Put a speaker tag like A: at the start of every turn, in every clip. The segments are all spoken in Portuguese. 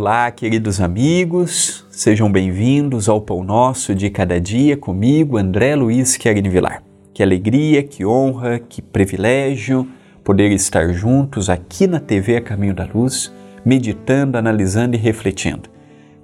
A: Olá, queridos amigos, sejam bem-vindos ao Pão Nosso de Cada Dia comigo, André Luiz Querini Vilar. Que alegria, que honra, que privilégio poder estar juntos aqui na TV A Caminho da Luz, meditando, analisando e refletindo.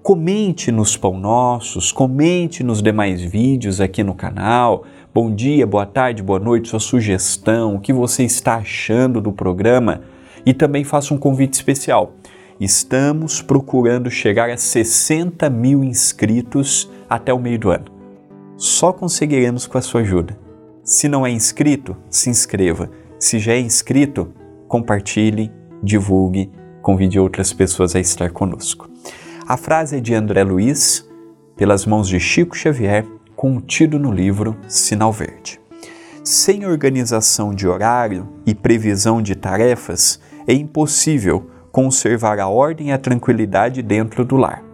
A: Comente nos Pão Nossos, comente nos demais vídeos aqui no canal. Bom dia, boa tarde, boa noite, sua sugestão, o que você está achando do programa. E também faça um convite especial Estamos procurando chegar a 60 mil inscritos até o meio do ano. Só conseguiremos com a sua ajuda. Se não é inscrito, se inscreva. Se já é inscrito, compartilhe, divulgue, convide outras pessoas a estar conosco. A frase é de André Luiz, pelas mãos de Chico Xavier, contido no livro Sinal Verde. Sem organização de horário e previsão de tarefas, é impossível conservar a ordem e a tranquilidade dentro do lar.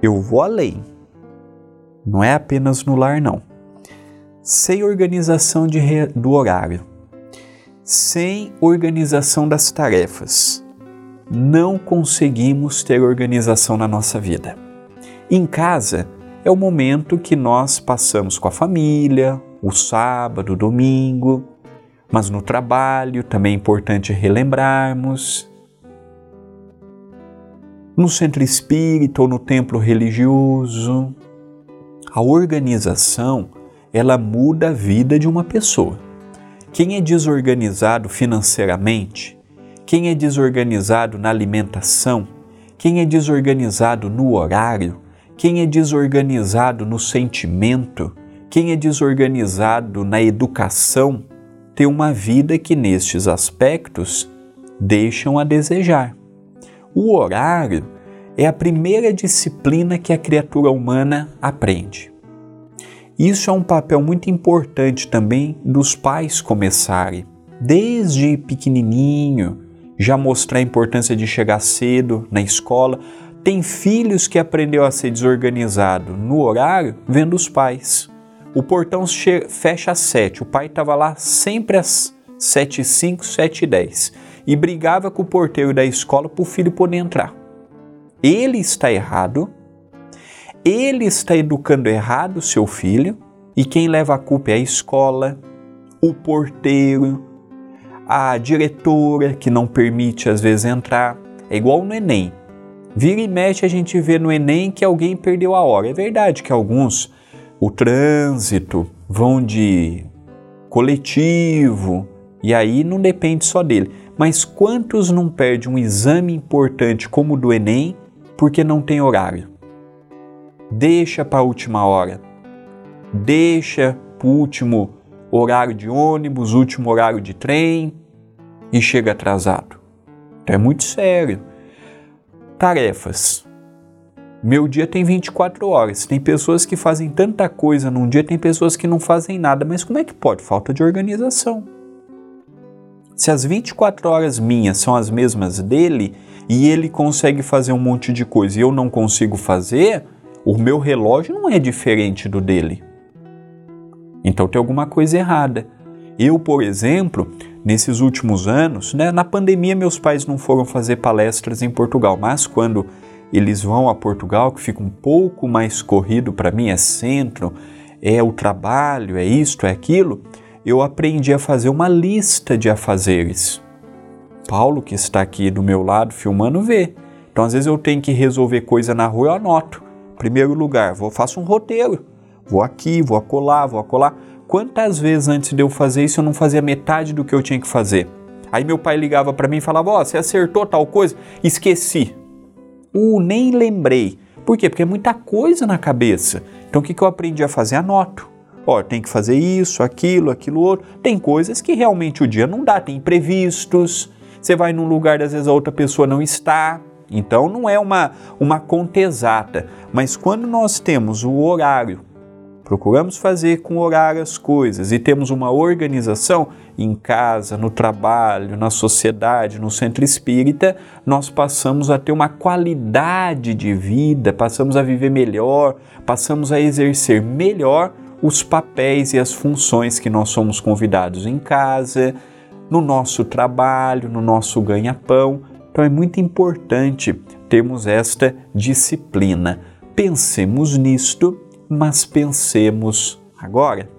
A: Eu vou além. Não é apenas no lar, não. Sem organização de, do horário, sem organização das tarefas, não conseguimos ter organização na nossa vida. Em casa é o momento que nós passamos com a família, o sábado, domingo, mas no trabalho também é importante relembrarmos no centro espírita ou no templo religioso. A organização, ela muda a vida de uma pessoa. Quem é desorganizado financeiramente, quem é desorganizado na alimentação, quem é desorganizado no horário, quem é desorganizado no sentimento, quem é desorganizado na educação, tem uma vida que nestes aspectos deixam a desejar. O horário é a primeira disciplina que a criatura humana aprende. Isso é um papel muito importante também dos pais começarem, desde pequenininho, já mostrar a importância de chegar cedo na escola. Tem filhos que aprendeu a ser desorganizado no horário vendo os pais. O portão fecha às sete, o pai estava lá sempre às sete e cinco, sete e dez e brigava com o porteiro da escola para o filho poder entrar. Ele está errado, ele está educando errado o seu filho, e quem leva a culpa é a escola, o porteiro, a diretora que não permite às vezes entrar. É igual no Enem. Vira e mexe a gente vê no Enem que alguém perdeu a hora. É verdade que alguns, o trânsito, vão de coletivo, e aí não depende só dele. Mas quantos não perdem um exame importante como o do Enem porque não tem horário? Deixa para a última hora. Deixa para o último horário de ônibus, último horário de trem e chega atrasado. Então é muito sério. Tarefas. Meu dia tem 24 horas. Tem pessoas que fazem tanta coisa num dia, tem pessoas que não fazem nada. Mas como é que pode? Falta de organização. Se as 24 horas minhas são as mesmas dele e ele consegue fazer um monte de coisa e eu não consigo fazer, o meu relógio não é diferente do dele. Então tem alguma coisa errada. Eu, por exemplo, nesses últimos anos, né, na pandemia meus pais não foram fazer palestras em Portugal, mas quando eles vão a Portugal, que fica um pouco mais corrido para mim, é centro, é o trabalho, é isto, é aquilo, eu aprendi a fazer uma lista de afazeres. Paulo, que está aqui do meu lado filmando, vê. Então, às vezes, eu tenho que resolver coisa na rua, eu anoto. Primeiro lugar, vou faço um roteiro. Vou aqui, vou acolá, vou acolá. Quantas vezes antes de eu fazer isso eu não fazia metade do que eu tinha que fazer? Aí meu pai ligava para mim e falava: Ó, oh, você acertou tal coisa? Esqueci. Uh, nem lembrei. Por quê? Porque é muita coisa na cabeça. Então o que, que eu aprendi a fazer? Anoto. Ó, tem que fazer isso, aquilo, aquilo outro. Tem coisas que realmente o dia não dá, tem imprevistos. Você vai num lugar, às vezes a outra pessoa não está. Então não é uma, uma conta exata. Mas quando nós temos o horário, procuramos fazer com horário as coisas e temos uma organização em casa, no trabalho, na sociedade, no centro espírita, nós passamos a ter uma qualidade de vida, passamos a viver melhor, passamos a exercer melhor os papéis e as funções que nós somos convidados em casa, no nosso trabalho, no nosso ganha-pão. Então é muito importante termos esta disciplina. Pensemos nisto, mas pensemos agora.